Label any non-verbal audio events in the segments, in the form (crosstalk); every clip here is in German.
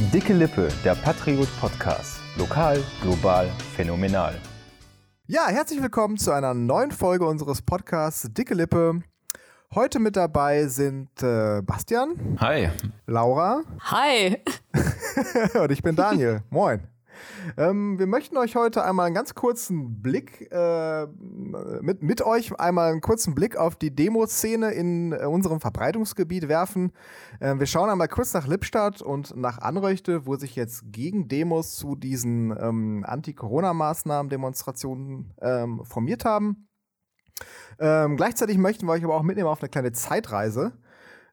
Dicke Lippe, der Patriot Podcast. Lokal, global, phänomenal. Ja, herzlich willkommen zu einer neuen Folge unseres Podcasts Dicke Lippe. Heute mit dabei sind äh, Bastian. Hi. Laura. Hi. (laughs) Und ich bin Daniel. Moin. Ähm, wir möchten euch heute einmal einen ganz kurzen Blick, äh, mit, mit euch einmal einen kurzen Blick auf die Demoszene in äh, unserem Verbreitungsgebiet werfen. Äh, wir schauen einmal kurz nach Lippstadt und nach Anröchte, wo sich jetzt gegen Demos zu diesen ähm, Anti-Corona-Maßnahmen, Demonstrationen ähm, formiert haben. Ähm, gleichzeitig möchten wir euch aber auch mitnehmen auf eine kleine Zeitreise.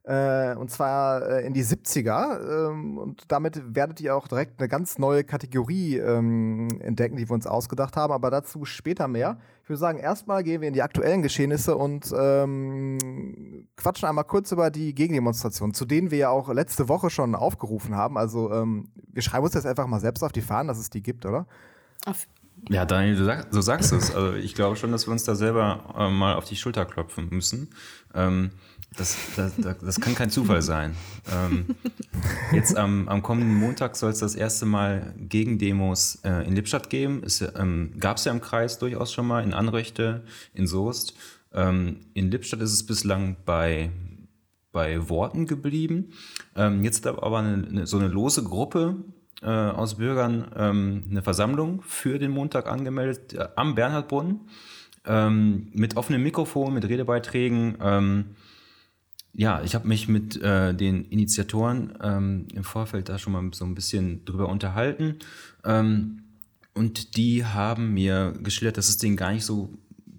Äh, und zwar äh, in die 70er. Ähm, und damit werdet ihr auch direkt eine ganz neue Kategorie ähm, entdecken, die wir uns ausgedacht haben. Aber dazu später mehr. Ich würde sagen, erstmal gehen wir in die aktuellen Geschehnisse und ähm, quatschen einmal kurz über die Gegendemonstrationen, zu denen wir ja auch letzte Woche schon aufgerufen haben. Also ähm, wir schreiben uns jetzt einfach mal selbst auf die Fahnen, dass es die gibt, oder? Auf ja, Daniel, du, sag, du sagst es. Also ich glaube schon, dass wir uns da selber äh, mal auf die Schulter klopfen müssen. Ähm, das, das, das, kann kein Zufall sein. Ähm, jetzt am, am, kommenden Montag soll es das erste Mal Gegendemos äh, in Lippstadt geben. Ähm, Gab es ja im Kreis durchaus schon mal, in Anröchte, in Soest. Ähm, in Lippstadt ist es bislang bei, bei Worten geblieben. Ähm, jetzt aber eine, eine, so eine lose Gruppe äh, aus Bürgern ähm, eine Versammlung für den Montag angemeldet äh, am Bernhardbrunnen ähm, mit offenem Mikrofon, mit Redebeiträgen. Ja, ich habe mich mit äh, den Initiatoren ähm, im Vorfeld da schon mal so ein bisschen drüber unterhalten. Ähm, und die haben mir geschildert, dass es denen gar nicht so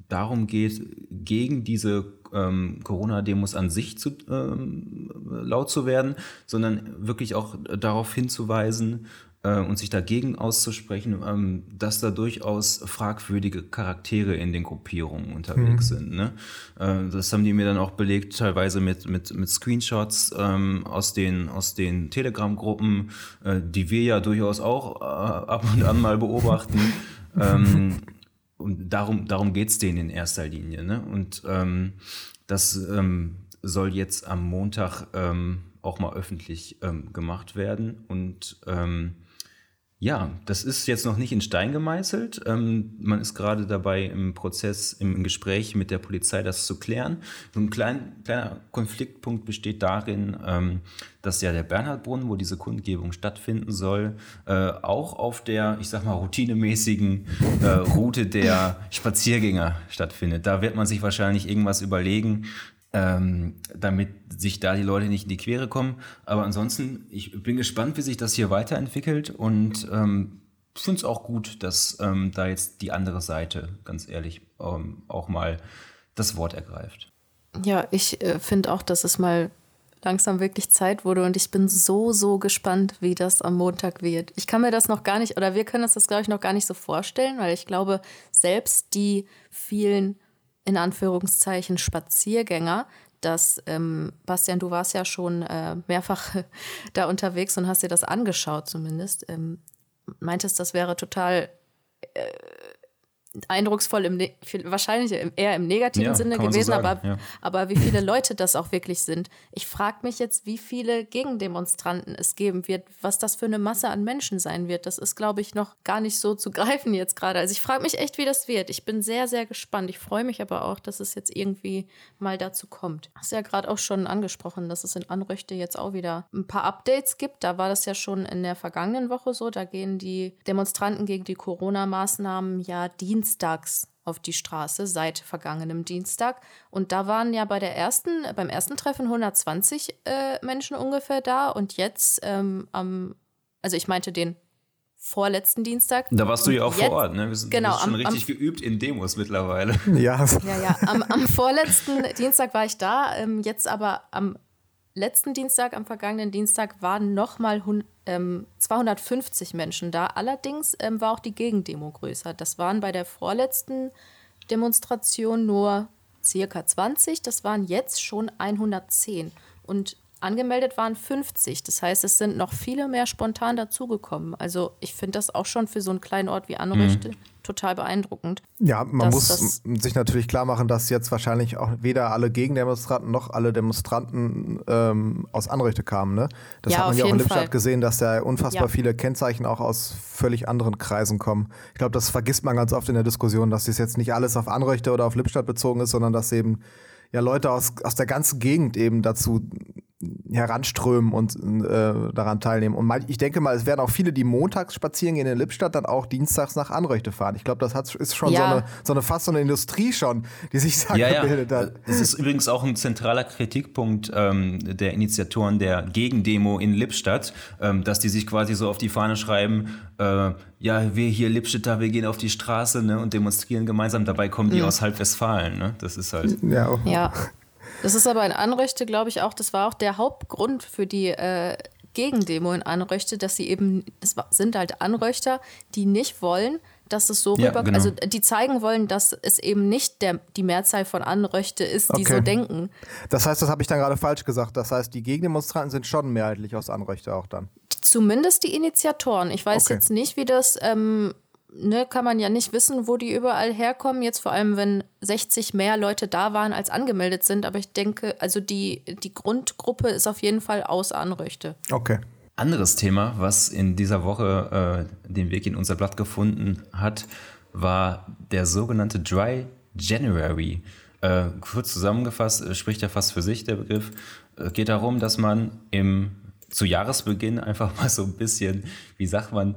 darum geht, gegen diese ähm, Corona-Demos an sich zu, ähm, laut zu werden, sondern wirklich auch darauf hinzuweisen, äh, und sich dagegen auszusprechen, ähm, dass da durchaus fragwürdige Charaktere in den Gruppierungen unterwegs mhm. sind. Ne? Äh, das haben die mir dann auch belegt, teilweise mit, mit, mit Screenshots ähm, aus den, aus den Telegram-Gruppen, äh, die wir ja durchaus auch äh, ab und an mal beobachten. (laughs) ähm, und darum, darum geht es denen in erster Linie. Ne? Und ähm, das ähm, soll jetzt am Montag ähm, auch mal öffentlich ähm, gemacht werden. Und ähm, ja, das ist jetzt noch nicht in Stein gemeißelt. Ähm, man ist gerade dabei im Prozess, im Gespräch mit der Polizei, das zu klären. So ein klein, kleiner Konfliktpunkt besteht darin, ähm, dass ja der Bernhardbrunnen, wo diese Kundgebung stattfinden soll, äh, auch auf der, ich sag mal, routinemäßigen äh, Route der Spaziergänger stattfindet. Da wird man sich wahrscheinlich irgendwas überlegen, ähm, damit sich da die Leute nicht in die Quere kommen. Aber ansonsten, ich bin gespannt, wie sich das hier weiterentwickelt und ähm, finde es auch gut, dass ähm, da jetzt die andere Seite, ganz ehrlich, ähm, auch mal das Wort ergreift. Ja, ich äh, finde auch, dass es mal langsam wirklich Zeit wurde und ich bin so, so gespannt, wie das am Montag wird. Ich kann mir das noch gar nicht, oder wir können uns das, glaube ich, noch gar nicht so vorstellen, weil ich glaube, selbst die vielen in Anführungszeichen Spaziergänger, dass, ähm, Bastian, du warst ja schon äh, mehrfach (laughs) da unterwegs und hast dir das angeschaut zumindest, ähm, meintest, das wäre total äh, eindrucksvoll, im ne wahrscheinlich eher im negativen ja, Sinne gewesen, so aber, ja. aber wie viele Leute das auch wirklich sind. Ich frage mich jetzt, wie viele Gegendemonstranten es geben wird, was das für eine Masse an Menschen sein wird. Das ist, glaube ich, noch gar nicht so zu (laughs) greifen jetzt gerade. Also ich frage mich echt, wie das wird. Ich bin sehr, sehr gespannt. Ich freue mich aber auch, dass es jetzt irgendwie mal dazu kommt. Hast ja gerade auch schon angesprochen, dass es in Anröchte jetzt auch wieder ein paar Updates gibt. Da war das ja schon in der vergangenen Woche so. Da gehen die Demonstranten gegen die Corona-Maßnahmen ja Dienst dienstags auf die Straße seit vergangenem Dienstag. Und da waren ja bei der ersten, beim ersten Treffen 120 äh, Menschen ungefähr da und jetzt ähm, am, also ich meinte den vorletzten Dienstag. Da warst du ja auch jetzt, vor Ort, ne? Wir sind, genau, schon am, richtig am, geübt in Demos mittlerweile. (laughs) Ja, ja, ja. Am, am vorletzten Dienstag war ich da, ähm, jetzt aber am letzten Dienstag, am vergangenen Dienstag, waren nochmal ähm, 250 Menschen da. Allerdings ähm, war auch die Gegendemo größer. Das waren bei der vorletzten Demonstration nur circa 20. Das waren jetzt schon 110. Und angemeldet waren 50. Das heißt, es sind noch viele mehr spontan dazugekommen. Also ich finde das auch schon für so einen kleinen Ort wie Anrichte mhm. total beeindruckend. Ja, man muss sich natürlich klar machen, dass jetzt wahrscheinlich auch weder alle Gegendemonstranten noch alle Demonstranten ähm, aus Anrichte kamen. Ne? Das ja, hat man ja auch in Lippstadt Fall. gesehen, dass da unfassbar ja. viele Kennzeichen auch aus völlig anderen Kreisen kommen. Ich glaube, das vergisst man ganz oft in der Diskussion, dass das jetzt nicht alles auf Anrichte oder auf Lippstadt bezogen ist, sondern dass eben ja Leute aus, aus der ganzen Gegend eben dazu heranströmen und äh, daran teilnehmen. Und mal, ich denke mal, es werden auch viele, die montags spazieren gehen in Lippstadt, dann auch dienstags nach Anröchte fahren. Ich glaube, das hat, ist schon ja. so, eine, so eine fast so eine Industrie schon, die sich da ja, gebildet ja. hat. Es ist übrigens auch ein zentraler Kritikpunkt ähm, der Initiatoren der Gegendemo in Lippstadt, ähm, dass die sich quasi so auf die Fahne schreiben, äh, ja, wir hier Lippstädter, wir gehen auf die Straße ne, und demonstrieren gemeinsam. Dabei kommen die mhm. aus Halbwestfalen. Ne? Das ist halt. Ja. ja. Das ist aber in Anrechte, glaube ich, auch, das war auch der Hauptgrund für die äh, Gegendemo in Anrechte, dass sie eben, es sind halt Anröchter, die nicht wollen, dass es so ja, rüber, genau. also die zeigen wollen, dass es eben nicht der, die Mehrzahl von Anröchte ist, die okay. so denken. Das heißt, das habe ich dann gerade falsch gesagt. Das heißt, die Gegendemonstranten sind schon mehrheitlich aus Anröchte auch dann. Zumindest die Initiatoren. Ich weiß okay. jetzt nicht, wie das ähm, ne, kann man ja nicht wissen, wo die überall herkommen. Jetzt vor allem, wenn 60 mehr Leute da waren, als angemeldet sind. Aber ich denke, also die, die Grundgruppe ist auf jeden Fall aus Anröchte. Okay. Anderes Thema, was in dieser Woche äh, den Weg in unser Blatt gefunden hat, war der sogenannte Dry January. Äh, kurz zusammengefasst, äh, spricht ja fast für sich der Begriff. Äh, geht darum, dass man im, zu Jahresbeginn einfach (laughs) mal so ein bisschen, wie sagt man,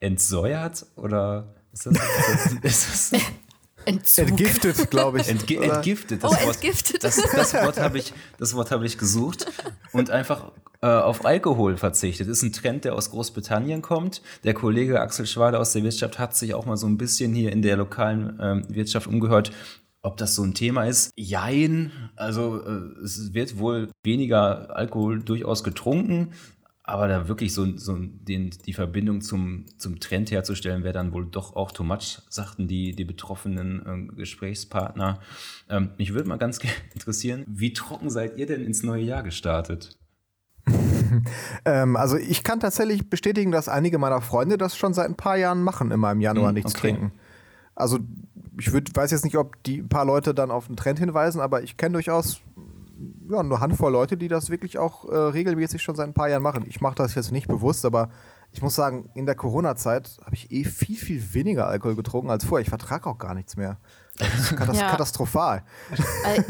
entsäuert oder ist das, (laughs) ist das, (laughs) Entgiftet, glaube ich. Entge entgiftet. Das oh, Wort, entgiftet. Das, das, Wort habe ich, hab ich gesucht und einfach äh, auf Alkohol verzichtet. Das ist ein Trend, der aus Großbritannien kommt. Der Kollege Axel Schwader aus der Wirtschaft hat sich auch mal so ein bisschen hier in der lokalen ähm, Wirtschaft umgehört, ob das so ein Thema ist? Jein. Also äh, es wird wohl weniger Alkohol durchaus getrunken. Aber da wirklich so, so den, die Verbindung zum, zum Trend herzustellen, wäre dann wohl doch auch too much, sagten die, die betroffenen äh, Gesprächspartner. Ähm, mich würde mal ganz (laughs) interessieren, wie trocken seid ihr denn ins neue Jahr gestartet? (laughs) ähm, also ich kann tatsächlich bestätigen, dass einige meiner Freunde das schon seit ein paar Jahren machen, immer im Januar hm, nichts okay. trinken. Also ich würd, weiß jetzt nicht, ob die paar Leute dann auf den Trend hinweisen, aber ich kenne durchaus ja, eine Handvoll Leute, die das wirklich auch äh, regelmäßig schon seit ein paar Jahren machen. Ich mache das jetzt nicht bewusst, aber ich muss sagen, in der Corona-Zeit habe ich eh viel, viel weniger Alkohol getrunken als vorher. Ich vertrage auch gar nichts mehr. Das ist (laughs) katas ja. katastrophal.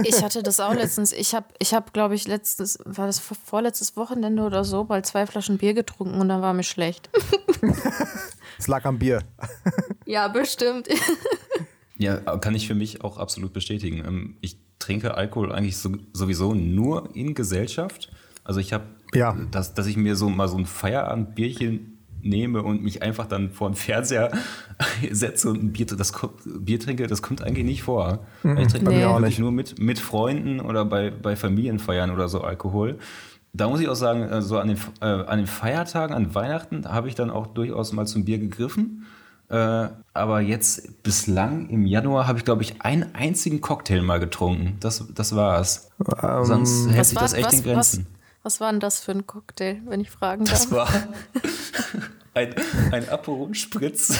Ich hatte das auch (laughs) letztens. Ich habe, ich hab, glaube ich, letztes, war das vorletztes Wochenende oder so, mal zwei Flaschen Bier getrunken und dann war mir schlecht. (laughs) Es lag am Bier. Ja, bestimmt. Ja, kann ich für mich auch absolut bestätigen. Ähm, ich trinke Alkohol eigentlich so, sowieso nur in Gesellschaft. Also ich habe, ja. dass, dass ich mir so mal so ein Feierabendbierchen nehme und mich einfach dann vor den Fernseher (laughs) setze und ein Bier, das, Bier trinke, das kommt eigentlich nicht vor. Mhm, ich trinke nee. wirklich nur mit, mit Freunden oder bei, bei Familienfeiern oder so Alkohol. Da muss ich auch sagen, so also an den, äh, an den Feiertagen, an Weihnachten, habe ich dann auch durchaus mal zum Bier gegriffen. Äh, aber jetzt bislang im Januar habe ich, glaube ich, einen einzigen Cocktail mal getrunken. Das, das war's. Ähm, Sonst hält sich das echt was, in Grenzen. Was, was war denn das für ein Cocktail, wenn ich fragen darf? Das war (laughs) ein, ein Aperol Spritz.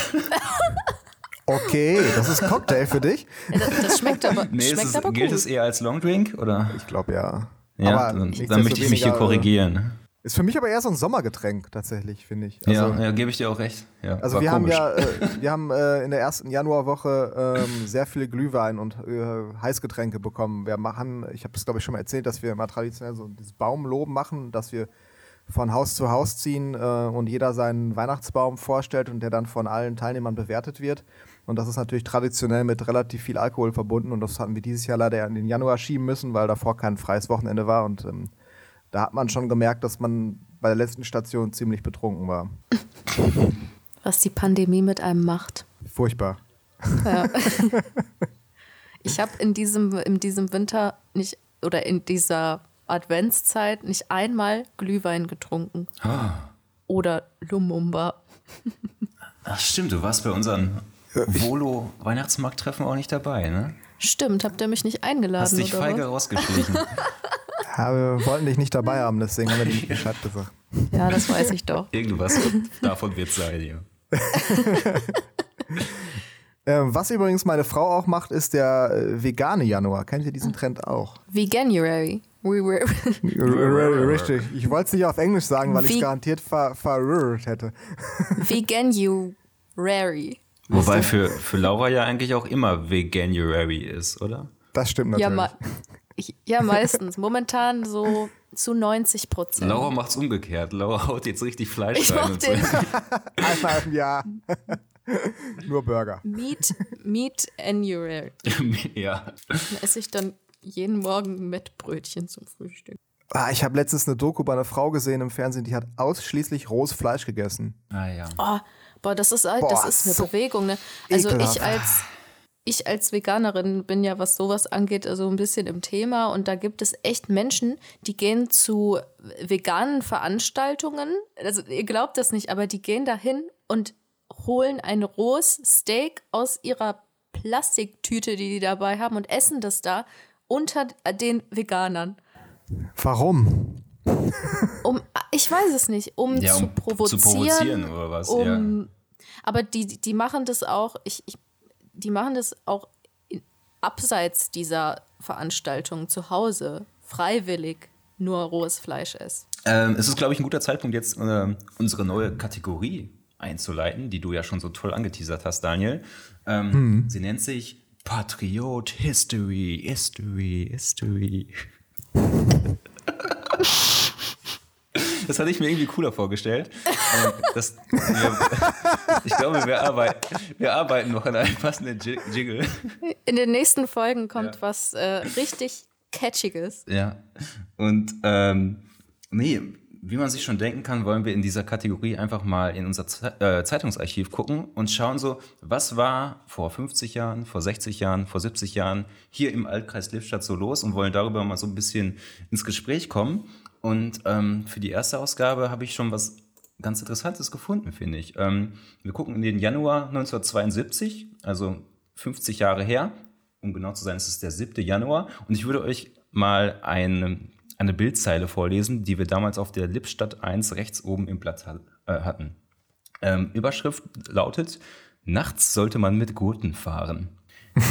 Okay, das ist Cocktail für dich. Das, das schmeckt aber, (laughs) nee, schmeckt es aber gilt es eher als Longdrink oder? Ich glaube ja. Ja, aber dann, dann möchte ich mich hier korrigieren. Ist für mich aber eher so ein Sommergetränk tatsächlich, finde ich. Also, ja, ja gebe ich dir auch recht. Ja, also wir komisch. haben ja, äh, (laughs) wir haben äh, in der ersten Januarwoche ähm, sehr viele Glühwein und äh, Heißgetränke bekommen. Wir machen, ich habe es glaube ich schon mal erzählt, dass wir mal traditionell so dieses Baumloben machen, dass wir von Haus zu Haus ziehen äh, und jeder seinen Weihnachtsbaum vorstellt und der dann von allen Teilnehmern bewertet wird. Und das ist natürlich traditionell mit relativ viel Alkohol verbunden und das hatten wir dieses Jahr leider in den Januar schieben müssen, weil davor kein freies Wochenende war und ähm, da hat man schon gemerkt, dass man bei der letzten Station ziemlich betrunken war. Was die Pandemie mit einem macht. Furchtbar. Ja. (laughs) (laughs) Ich habe in diesem, in diesem Winter nicht oder in dieser Adventszeit nicht einmal Glühwein getrunken. Ah. Oder Lumumba. (laughs) Ach stimmt, du warst bei unseren Volo-Weihnachtsmarkttreffen auch nicht dabei, ne? Stimmt, habt ihr mich nicht eingeladen? Hast dich feige was? rausgeschlichen. Ja, wir wollten dich nicht dabei haben, deswegen haben wir dir nicht (laughs) Bescheid gesagt. Ja, das weiß ich doch. Irgendwas davon wird sein, ja. (laughs) Ähm, was übrigens meine Frau auch macht, ist der äh, vegane Januar. Kennt ihr diesen Trend auch? Veganuary. We were (laughs) Richtig. Ich wollte es nicht auf Englisch sagen, weil ich es garantiert ver verrührt hätte. Veganuary. Wobei für, für Laura ja eigentlich auch immer Veganuary ist, oder? Das stimmt Ja, natürlich. ma ich, ja, meistens. Momentan so zu 90 Prozent. Laura macht's umgekehrt. Laura haut jetzt richtig Fleisch Ich rein und so. den (laughs) Einmal im Jahr. (laughs) Nur Burger. Meat, Meat Annuary. (laughs) ja. Dann esse ich dann jeden Morgen Mettbrötchen zum Frühstück. Ah, ich habe letztens eine Doku bei einer Frau gesehen im Fernsehen, die hat ausschließlich rohes Fleisch gegessen. Ah ja. Oh, boah, das ist, halt- Boah, das ist eine so Bewegung. Ne? Also ekelhaft. ich als, ich als Veganerin bin ja, was sowas angeht, also ein bisschen im Thema. Und da gibt es echt Menschen, die gehen zu veganen Veranstaltungen. Also ihr glaubt das nicht, aber die gehen dahin und holen ein rohes Steak aus ihrer Plastiktüte, die die dabei haben und essen das da unter den Veganern. Warum? Um, ich weiß es nicht, um, Ja, zu um provozieren. zu provozieren oder was, Um, Aber die, die machen das auch, ich, ich, die machen das auch in, abseits dieser Veranstaltung zu Hause, freiwillig nur rohes Fleisch essen. Ähm, es ist, glaube ich, ein guter Zeitpunkt, jetzt äh, unsere neue Kategorie einzuleiten, die du ja schon so toll angeteasert hast, Daniel. Ähm, Sie nennt sich Patriot History, History, History. (laughs) Das hatte ich mir irgendwie cooler vorgestellt. Ähm, das, wir, (laughs) ich glaube, wir arbeiten, wir arbeiten noch an einem passenden Ji- Jiggle. In den nächsten Folgen kommt Ja. was äh, richtig Catchiges. Ja. Und ähm, nee, wie man sich schon denken kann, wollen wir in dieser Kategorie einfach mal in unser Ze äh, Zeitungsarchiv gucken und schauen so, was war vor 50 Jahren, vor 60 Jahren, vor 70 Jahren hier im Altkreis Lippstadt so los und wollen darüber mal so ein bisschen ins Gespräch kommen. Und ähm, für die erste Ausgabe habe ich schon was ganz Interessantes gefunden, finde ich. Ähm, wir gucken in den Januar 1972, also 50 Jahre her. Um genau zu sein, es ist der 7. Januar. Und ich würde euch mal eine, eine Bildzeile vorlesen, die wir damals auf der Lippstadt 1 rechts oben im Blatt äh, hatten. Ähm, Überschrift lautet: Nachts sollte man mit Gurten fahren.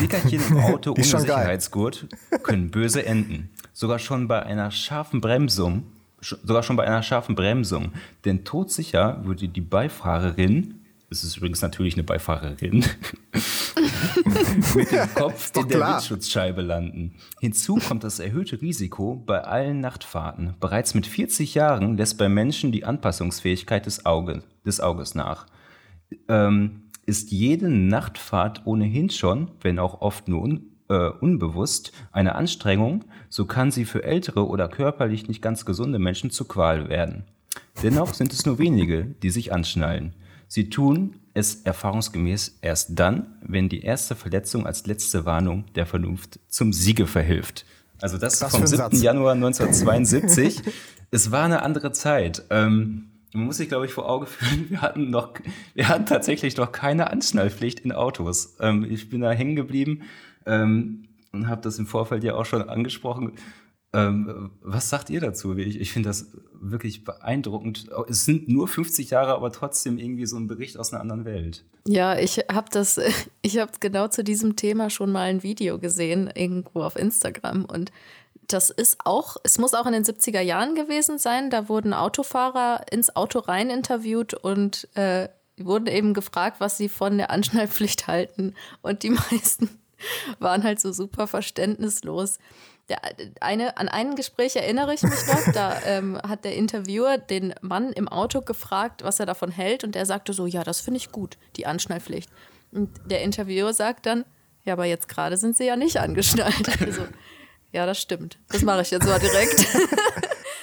Nickerchen im (laughs) Auto ohne. Sicherheitsgurt können böse enden. Sogar schon bei einer scharfen Bremsung, sogar schon bei einer scharfen Bremsung. Denn todsicher würde die Beifahrerin, es ist übrigens natürlich eine Beifahrerin, (laughs) mit dem Kopf in der. Windschutzscheibe landen. Hinzu kommt das erhöhte Risiko bei allen Nachtfahrten. Bereits mit 40 Jahren lässt bei Menschen die Anpassungsfähigkeit des, Auge, des Auges nach. Ähm, ist jede Nachtfahrt ohnehin schon, wenn auch oft nur un, äh, unbewusst, eine Anstrengung, so kann sie für ältere oder körperlich nicht ganz gesunde Menschen zur Qual werden. Dennoch sind es nur wenige, die sich anschnallen. Sie tun es erfahrungsgemäß erst dann, wenn die erste Verletzung als letzte Warnung der Vernunft zum Siege verhilft. Also das, Was vom für ein 7. Satz. Januar 1972. (laughs) es war eine andere Zeit. Ähm, man muss sich, glaube ich, vor Augen führen, (laughs) wir hatten noch, wir hatten tatsächlich noch keine Anschnallpflicht in Autos. Ähm, ich bin da hängen geblieben ähm, und habe das im Vorfeld ja auch schon angesprochen. Ähm, was sagt ihr dazu? Ich, ich finde das wirklich beeindruckend. Es sind nur 50 Jahre, aber trotzdem irgendwie so ein Bericht aus einer anderen Welt. Ja, ich habe das, (laughs) ich habe genau zu diesem Thema schon mal ein Video gesehen, irgendwo auf Instagram. Und das ist auch, es muss auch in den 70er Jahren gewesen sein. Da wurden Autofahrer ins Auto rein interviewt und äh, wurden eben gefragt, was sie von der Anschnallpflicht (laughs) halten. Und die (laughs) meisten waren halt so super verständnislos. Der, eine, an ein Gespräch erinnere ich mich noch, da ähm, hat der Interviewer den Mann im Auto gefragt, was er davon hält und der sagte so, ja, das finde ich gut, die Anschnallpflicht. Und der Interviewer sagt dann, ja, aber jetzt gerade sind sie ja nicht angeschnallt. (laughs) Also, ja, das stimmt. Das mache ich jetzt mal direkt. (laughs)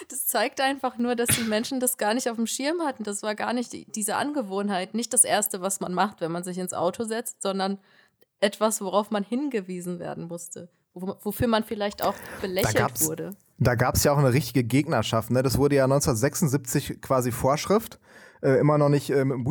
Das zeigt einfach nur, dass die Menschen das gar nicht auf dem Schirm hatten. Das war gar nicht die, diese Angewohnheit, nicht das Erste, was man macht, wenn man sich ins Auto setzt, sondern etwas, worauf man hingewiesen werden musste, wo, wofür man vielleicht auch belächelt gab's- wurde. Da gab es ja auch eine richtige Gegnerschaft. Ne? Das wurde ja 1976 quasi Vorschrift. Äh, immer noch nicht äh, mit dem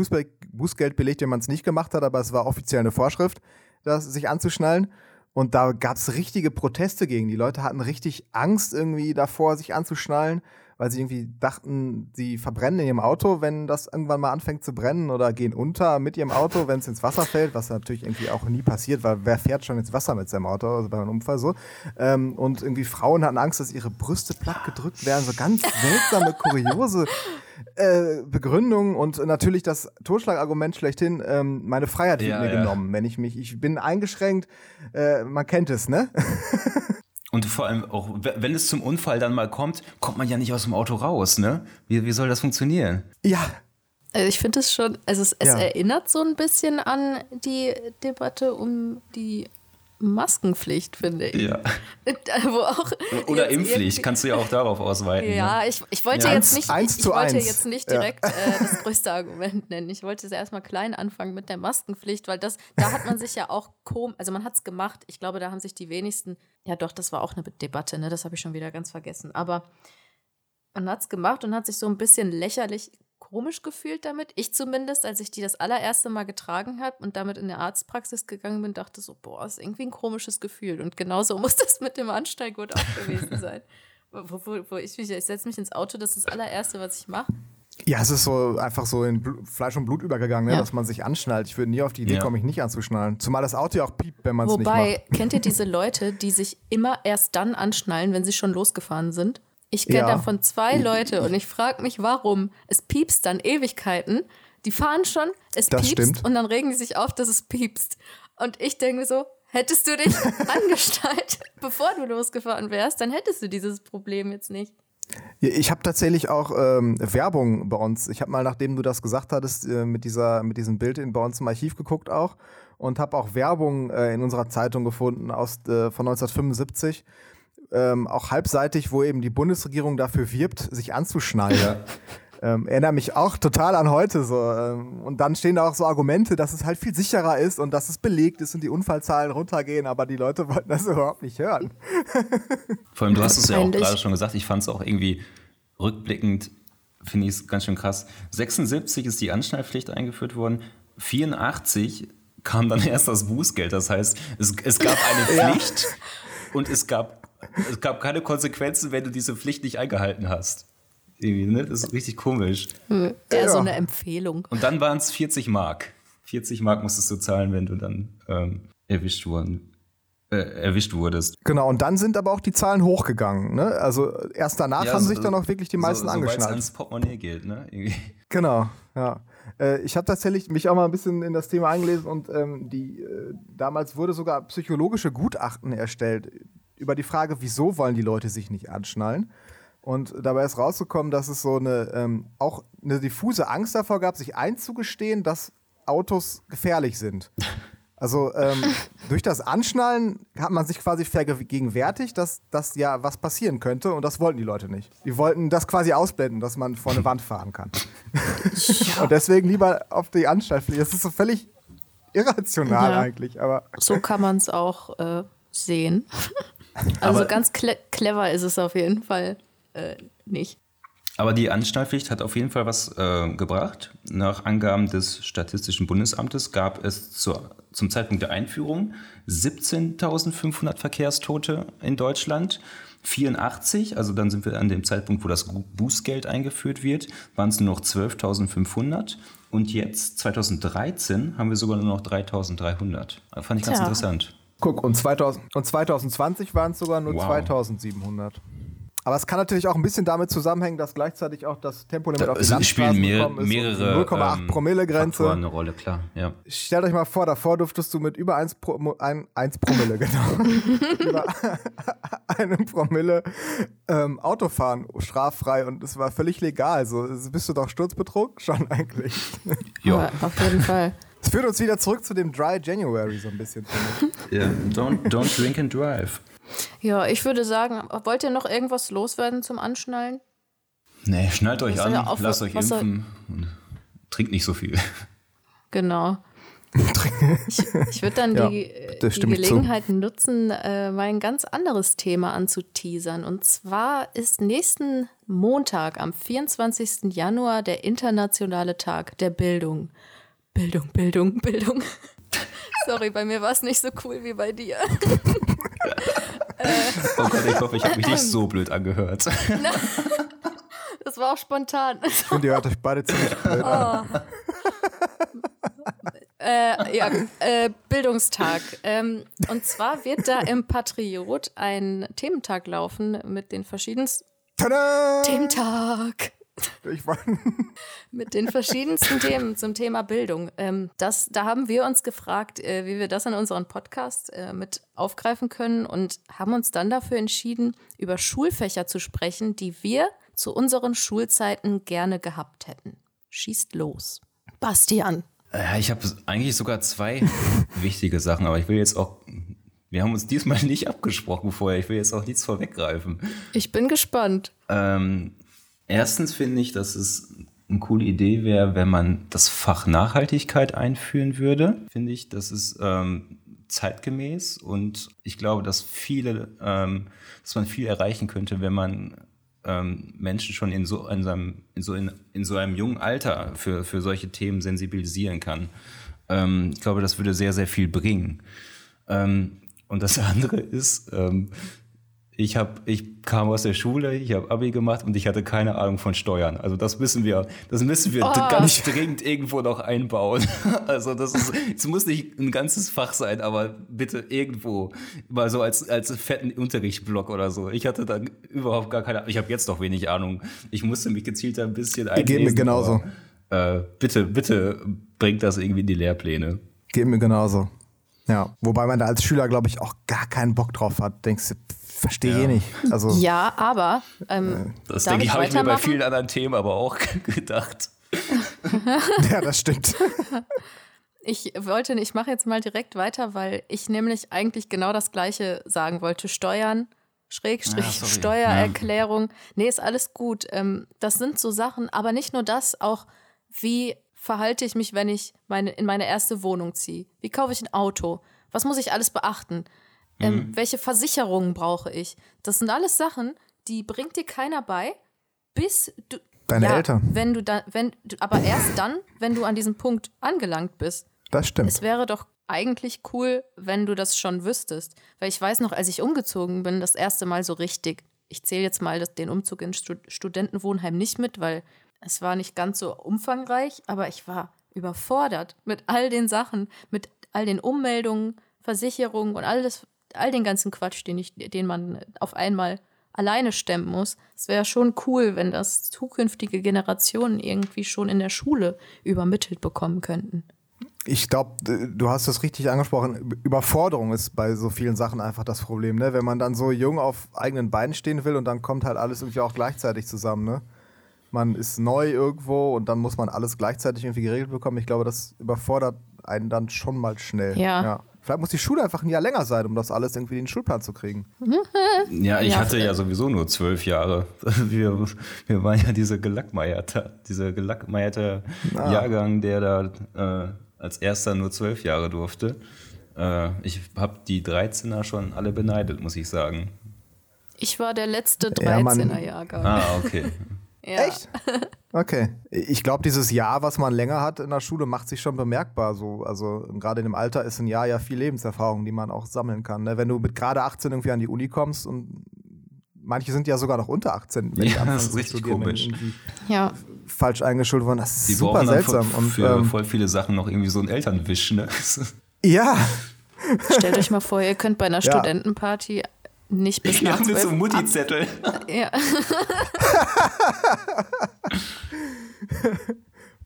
Bußgeld belegt, wenn man es nicht gemacht hat, aber es war offiziell eine Vorschrift, das sich anzuschnallen. Und da gab es richtige Proteste gegen. Die Leute hatten richtig Angst irgendwie davor, sich anzuschnallen, weil sie irgendwie dachten, sie verbrennen in ihrem Auto, wenn das irgendwann mal anfängt zu brennen oder gehen unter mit ihrem Auto, wenn es ins Wasser fällt, was natürlich irgendwie auch nie passiert, weil wer fährt schon ins Wasser mit seinem Auto, also bei einem Unfall so. Ähm, und irgendwie Frauen hatten Angst, dass ihre Brüste platt gedrückt werden, so ganz seltsame, kuriose äh, Begründungen und natürlich das Totschlagargument schlechthin, ähm, meine Freiheit wird Ja, mir ja. genommen, wenn ich mich, ich bin eingeschränkt, äh, man kennt es, ne? (laughs) Und vor allem auch, wenn es zum Unfall dann mal kommt, kommt man ja nicht aus dem Auto raus, ne? Wie, wie soll das funktionieren? ja, Also ich finde es schon, also es, es Ja. erinnert so ein bisschen an die Debatte um die Maskenpflicht, finde ich. Ja. Wo auch Oder Impfpflicht, kannst du ja auch darauf ausweiten. Ja, Ne? ich, ich wollte Ja. jetzt nicht, eins ich, wollte eins. jetzt nicht Ja. direkt äh, das größte Argument nennen. Ich wollte es erstmal klein anfangen mit der Maskenpflicht, weil das, da hat man sich ja auch kom, also man hat es gemacht. Ich glaube, da haben sich die wenigsten, ja doch, das war auch eine Debatte, ne? Das habe ich schon wieder ganz vergessen. Aber man hat es gemacht und hat sich so ein bisschen lächerlich komisch gefühlt damit. Ich zumindest, als ich die das allererste Mal getragen habe und damit in der Arztpraxis gegangen bin, dachte so, boah, ist irgendwie ein komisches Gefühl. Und genauso (laughs) muss das mit dem Ansteigurt auch gewesen (laughs) sein. Wo, wo, wo ich mich, ich setze mich ins Auto, das ist das allererste, was ich mache. Ja, es ist so einfach so in Blu Fleisch und Blut übergegangen, ne? Ja. dass man sich anschnallt. Ich würde nie auf die Idee Ja. kommen, mich nicht anzuschnallen. Zumal das Auto ja auch piept, wenn man es nicht macht. Wobei, kennt ihr (laughs) diese Leute, die sich immer erst dann anschnallen, wenn sie schon losgefahren sind? Ich kenne Ja. davon zwei Leute und ich frage mich, warum. Es piepst dann Ewigkeiten. Die fahren schon, es Das piepst stimmt. und dann regen die sich auf, dass es piepst. Und ich denke mir so, hättest du dich (laughs) angeschnallt, bevor du losgefahren wärst, dann hättest du dieses Problem jetzt nicht. Ich habe tatsächlich auch ähm, Werbung bei uns. Ich habe mal, nachdem du das gesagt hattest, äh, mit, dieser, mit diesem Bild in, bei uns im Archiv geguckt auch und habe auch Werbung äh, in unserer Zeitung gefunden aus, äh, von 1975. Ähm, auch halbseitig, wo eben die Bundesregierung dafür wirbt, sich anzuschnallen. Ähm, erinnere mich auch total an heute so. Ähm, und dann stehen da auch so Argumente, dass es halt viel sicherer ist und dass es belegt ist und die Unfallzahlen runtergehen, aber die Leute wollten das (laughs) überhaupt nicht hören. (laughs) Vor allem, du hast es ja auch gerade schon gesagt, ich fand es auch irgendwie rückblickend, finde ich es ganz schön krass. 76 ist die Anschnallpflicht eingeführt worden, 84 kam dann (laughs) erst das Bußgeld. Das heißt, es, es gab eine Pflicht und es gab, es gab keine Konsequenzen, wenn du diese Pflicht nicht eingehalten hast. Ne? Das ist richtig komisch. Eher Ja. so eine Empfehlung. Und dann waren es 40 Mark. 40 Mark musstest du zahlen, wenn du dann ähm, erwischt, worden, äh, erwischt wurdest. Genau, und dann sind aber auch die Zahlen hochgegangen. Ne? Also erst danach Ja, haben so- sich dann auch wirklich die meisten so, soweil's angeschnallt. ans Portemonnaie geht, ne? Irgendwie. Genau, ja. Äh, ich habe tatsächlich mich auch mal ein bisschen in das Thema eingelesen und ähm, die, äh, damals wurde sogar psychologische Gutachten erstellt über die Frage, wieso wollen die Leute sich nicht anschnallen. Und dabei ist rausgekommen, dass es so eine ähm, auch eine diffuse Angst davor gab, sich einzugestehen, dass Autos gefährlich sind. (laughs) Also ähm, durch das Anschnallen hat man sich quasi vergegenwärtigt, dass das ja was passieren könnte und das wollten die Leute nicht. Die wollten das quasi ausblenden, dass man vor eine Wand fahren kann. (laughs) Und deswegen lieber auf die fliegen. Das ist so völlig irrational Ja. eigentlich, aber So kann man es auch äh, sehen. (laughs) Also Aber- ganz cle clever ist es auf jeden Fall äh, nicht. Aber die Anschnallpflicht hat auf jeden Fall was äh, gebracht. Nach Angaben des Statistischen Bundesamtes gab es zur, zum Zeitpunkt der Einführung 17.500 Verkehrstote in Deutschland. 84, also dann sind wir an dem Zeitpunkt, wo das Bußgeld eingeführt wird, waren es nur noch 12.500. Und jetzt, 2013, haben wir sogar nur noch 3.300. Fand ich ganz Tja. interessant. Guck, und, 2000, und 2020 waren es sogar nur Wow. 2700. Aber es kann natürlich auch ein bisschen damit zusammenhängen, dass gleichzeitig auch das Tempolimit Da, auf die es Landstraßen spielen mehrere, gekommen ist mehrere die 0,8 ähm, Promille Faktoren Grenze. eine Rolle, klar. Ja. Stellt euch mal vor, davor durftest du mit über 1, Pro, Mo- ein, 1 Promille, (laughs) genau. über (laughs) einem Promille ähm, Auto fahren, straffrei und es war völlig legal. So, bist du doch Sturzbetrug? Schon eigentlich. Ja. Auf jeden Fall. Es führt uns wieder zurück zu dem Dry January so ein bisschen. (laughs) Ja, don't, don't drink and drive. Ja, ich würde sagen, wollt ihr noch irgendwas loswerden zum Anschnallen? Nee, schnallt euch Das an, auch lasst euch was er- impfen und trinkt nicht so viel. Genau. Ich, ich würde dann (laughs) Ja, die, das die ich zu. Gelegenheit nutzen, äh, mal ein ganz anderes Thema anzuteasern. Und zwar ist nächsten Montag, am 24. Januar, der internationale Tag der Bildung. Bildung, Bildung, Bildung. (laughs) Sorry, bei mir war es nicht so cool wie bei dir. (laughs) Oh Gott, ich hoffe, ich habe mich nicht so blöd angehört. (laughs) Das war auch spontan. Ich finde, ihr hört euch beide ziemlich blöd an. Äh, ja, äh, Bildungstag. Ähm, und zwar wird da im Patriot ein Thementag laufen mit den verschiedensten Tada! Thementag. Ich war, (laughs) Mit den verschiedensten Themen zum Thema Bildung. Ähm, das, da haben wir uns gefragt, äh, wie wir das in unseren Podcast äh, mit aufgreifen können und haben uns dann dafür entschieden, über Schulfächer zu sprechen, die wir zu unseren Schulzeiten gerne gehabt hätten. Schießt los. Bastian. Ja, ich habe eigentlich sogar zwei (laughs) wichtige Sachen, aber ich will jetzt auch. Wir haben uns diesmal nicht abgesprochen vorher. Ich will jetzt auch nichts vorweggreifen. Ich bin gespannt. Ähm, erstens finde ich, dass es eine coole Idee wäre, wenn man das Fach Nachhaltigkeit einführen würde. Finde ich, das ist ähm, zeitgemäß und ich glaube, dass viele, ähm, dass man viel erreichen könnte, wenn man ähm, Menschen schon in so, in, seinem, in, so in, in so einem jungen Alter für, für solche Themen sensibilisieren kann. Ähm, ich glaube, das würde sehr, sehr viel bringen. Ähm, und das (laughs) andere ist, ähm, ich, hab, ich kam aus der Schule, ich habe Abi gemacht und ich hatte keine Ahnung von Steuern. Also das müssen wir, das müssen wir Oh. ganz dringend irgendwo noch einbauen. (laughs) Also das ist, es muss nicht ein ganzes Fach sein, aber bitte irgendwo mal so als als fetten Unterrichtsblock oder so. Ich hatte da überhaupt gar keine. Ich habe jetzt noch wenig Ahnung. Ich musste mich gezielter ein bisschen einlesen. Geht mir genauso. aber, Äh, bitte, bitte bringt das irgendwie in die Lehrpläne. Geht mir genauso. Ja, wobei man da als Schüler, glaube ich, auch gar keinen Bock drauf hat. Denkst du, verstehe Ja. eh nicht. Also, Ja, aber ähm, Das darf denke ich, habe ich mir bei vielen anderen Themen aber auch (laughs) gedacht. ja, das stimmt. (laughs) Ich wollte, ich mache jetzt mal direkt weiter, weil ich nämlich eigentlich genau das Gleiche sagen wollte. Steuern, Schrägstrich, Ah, sorry. Steuererklärung. Nee, ist alles gut. Ähm, das sind so Sachen, aber nicht nur das, auch wie verhalte ich mich, wenn ich meine, in meine erste Wohnung ziehe? Wie kaufe ich ein Auto? Was muss ich alles beachten? Ähm, welche Versicherungen brauche ich? Das sind alles Sachen, die bringt dir keiner bei, bis du. Deine ja, Eltern. Wenn du dann, wenn, aber erst dann, wenn du an diesem Punkt angelangt bist. Das stimmt. Es wäre doch eigentlich cool, wenn du das schon wüsstest. Weil ich weiß noch, als ich umgezogen bin, das erste Mal so richtig. Ich zähle jetzt mal das, den Umzug in Stud Studentenwohnheim nicht mit, weil es war nicht ganz so umfangreich, aber ich war überfordert mit all den Sachen, mit all den Ummeldungen, Versicherungen und alles, all den ganzen Quatsch, den, ich, den man auf einmal alleine stemmen muss. Es wäre schon cool, wenn das zukünftige Generationen irgendwie schon in der Schule übermittelt bekommen könnten. Ich glaube, du hast das richtig angesprochen. Überforderung ist bei so vielen Sachen einfach das Problem, ne? Wenn man dann so jung auf eigenen Beinen stehen will und dann kommt halt alles irgendwie auch gleichzeitig zusammen, ne? Man ist neu irgendwo und dann muss man alles gleichzeitig irgendwie geregelt bekommen. Ich glaube, das überfordert einen dann schon mal schnell. Ja. Vielleicht muss die Schule einfach ein Jahr länger sein, um das alles irgendwie in den Schulplan zu kriegen. (laughs) Ja, ich Ja, hatte ja sowieso nur zwölf Jahre. (laughs) Wir, wir waren ja diese gelackmeierte, dieser gelackmeierte Ah. Jahrgang, der da äh, als erster nur zwölf Jahre durfte. Äh, ich habe die 13er schon alle beneidet, muss ich sagen. Ich war der letzte Ja, Mann. 13er-Jahrgang. Ah, okay. Ja. Echt? (laughs) Okay. Ich glaube, dieses Jahr, was man länger hat in der Schule, macht sich schon bemerkbar. So, also gerade in dem Alter ist ein Jahr ja viel Lebenserfahrung, die man auch sammeln kann. Ne? Wenn du mit gerade 18 irgendwie an die Uni kommst und manche sind ja sogar noch unter 18, wenn Ja, das ist zu richtig komisch. Ja. falsch eingeschult wurden. Das ist Die super seltsam. für, Und, für ähm, voll viele Sachen noch irgendwie so einen Elternwisch. Ne? (laughs) ja, Stellt euch mal vor, ihr könnt bei einer Ja. Studentenparty nicht bis nach mit so 12 einem Mutti-Zettel. ja. (laughs)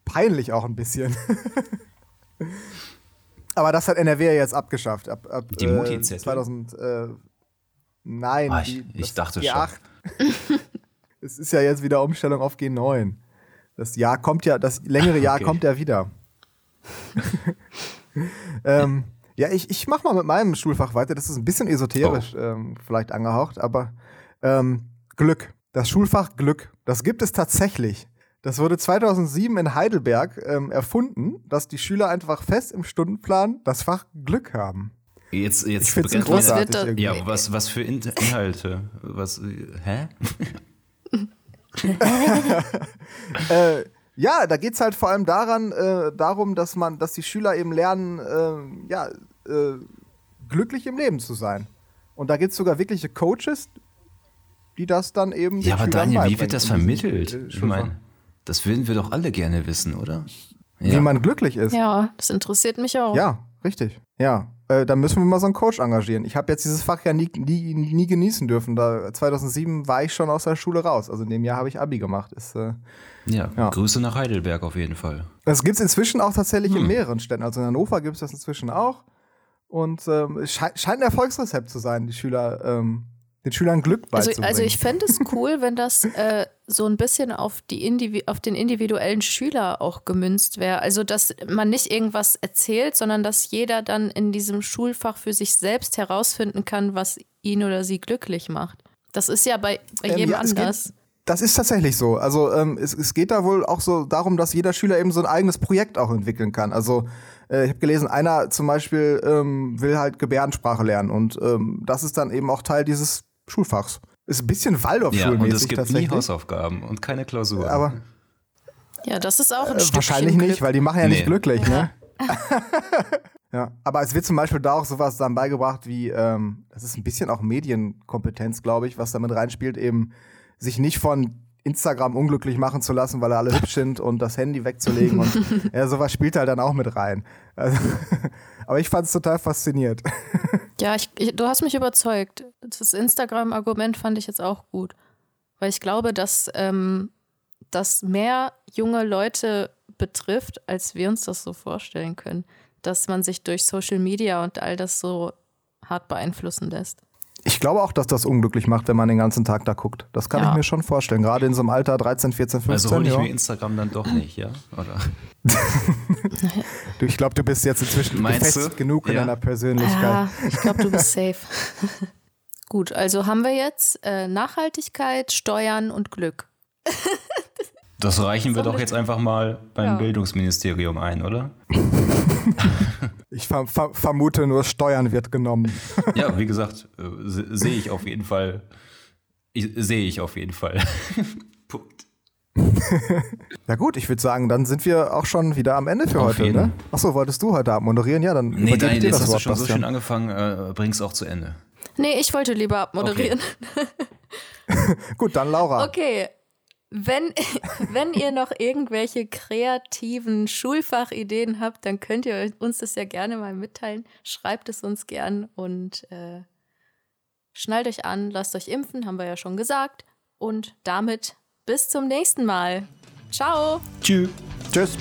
peinlich auch ein bisschen. Aber das hat NRW ja jetzt abgeschafft. Ab, ab, Die äh, Mutti-Zettel? 2000, äh, nein. Ah, ich- die, ich dachte G8. (laughs) es ist ja jetzt wieder Umstellung auf G9. Das Jahr kommt ja, das längere Jahr Okay. kommt ja wieder. (laughs) ähm, ja, ich, ich mach mal mit meinem Schulfach weiter. Das ist ein bisschen esoterisch ähm, vielleicht angehaucht, aber ähm, Glück. Das Schulfach Glück. Das gibt es tatsächlich. Das wurde 2007 in Heidelberg ähm, erfunden, dass die Schüler einfach fest im Stundenplan das Fach Glück haben. Jetzt, jetzt Ich groß- großartig. wird. Ja, was, was für In Inhalte? Was, äh, hä? (laughs) (laughs) Äh, Ja, da geht es halt vor allem daran, äh, darum, dass man, dass die Schüler eben lernen, äh, ja, äh, glücklich im Leben zu sein. Und da gibt es sogar wirkliche Coaches, die das dann eben. Ja, aber Schülern Daniel, wie wird das sind, vermittelt? äh, Ich meine, das würden wir doch alle gerne wissen, oder? Wie man glücklich ist. Ja, das interessiert mich auch. Ja, richtig. Ja. Äh, da müssen wir mal so einen Coach engagieren. Ich habe jetzt dieses Fach ja nie, nie, nie genießen dürfen. Da 2007 war ich schon aus der Schule raus. Also in dem Jahr habe ich Abi gemacht. Ist, äh, Ja, Ja. Grüße nach Heidelberg auf jeden Fall. Das gibt es inzwischen auch tatsächlich Hm. in mehreren Städten. Also in Hannover gibt es das inzwischen auch. Und ähm, es schei scheint ein Erfolgsrezept zu sein, die Schüler, ähm, den Schülern Glück Also, beizubringen. also ich fände es (laughs) cool, wenn das äh, so ein bisschen auf, die Indivi auf den individuellen Schüler auch gemünzt wäre. Also, dass man nicht irgendwas erzählt, sondern dass jeder dann in diesem Schulfach für sich selbst herausfinden kann, was ihn oder sie glücklich macht. Das ist ja bei, bei Ähm, jedem ja, anders. Geht, das ist tatsächlich so. Also ähm, es, es geht da wohl auch so darum, dass jeder Schüler eben so ein eigenes Projekt auch entwickeln kann. Also äh, ich habe gelesen, einer zum Beispiel ähm, will halt Gebärdensprache lernen und ähm, das ist dann eben auch Teil dieses Schulfachs. Ist ein bisschen Ja, und Waldorf-schulmäßig es gibt nie. Hausaufgaben und keine Klausuren. aber Ja, das ist auch ein äh, Stückchen wahrscheinlich nicht, Glück. weil die machen ja nicht Nee. glücklich, ne? (laughs) ja, aber es wird zum Beispiel da auch sowas dann beigebracht wie, ähm, das ist ein bisschen auch Medienkompetenz, glaube ich, was damit reinspielt, eben sich nicht von Instagram unglücklich machen zu lassen, weil alle hübsch sind und das Handy wegzulegen und (laughs) ja, sowas spielt halt dann auch mit rein. Also, aber ich fand es total fasziniert. (laughs) Ja, ich, ich, du hast mich überzeugt. Das Instagram-Argument fand ich jetzt auch gut. Weil ich glaube, dass ähm, das mehr junge Leute betrifft, als wir uns das so vorstellen können. Dass man sich durch Social Media und all das so hart beeinflussen lässt. Ich glaube auch, dass das unglücklich macht, wenn man den ganzen Tag da guckt. Das kann Ja. ich mir schon vorstellen. Gerade in so einem Alter 13, 14, 15. also hole ich ja. mir Instagram dann doch nicht, ja? Oder? (laughs) Du, ich glaube, du bist jetzt inzwischen Meinst du? genug in Ja. deiner Persönlichkeit. Ja, ich glaube, du bist safe. (laughs) Gut, also haben wir jetzt äh, Nachhaltigkeit, Steuern und Glück. (laughs) Das reichen wir So doch jetzt einfach mal beim Ja. Bildungsministerium ein, oder? (laughs) Ich ver ver vermute nur, Steuern wird genommen. (laughs) Ja, wie gesagt, (laughs) äh, se- sehe ich auf jeden Fall. Sehe ich auf jeden Fall. Punkt. Na gut, ich würde sagen, dann sind wir auch schon wieder am Ende für Auf heute, jeden. ne? Achso, wolltest du heute Abend moderieren? Ja, dann Nee, dir jetzt das hast du Wort, schon so Bastian. schön angefangen, äh, bring's auch zu Ende. Nee, ich wollte lieber abmoderieren. Gut, dann Laura. Okay. Wenn, (laughs) wenn ihr noch irgendwelche kreativen Schulfachideen habt, dann könnt ihr uns das ja gerne mal mitteilen. Schreibt es uns gern und äh, schnallt euch an, lasst euch impfen, haben wir ja schon gesagt. Und damit bis zum nächsten Mal. Ciao! Tschüss. Tschüss.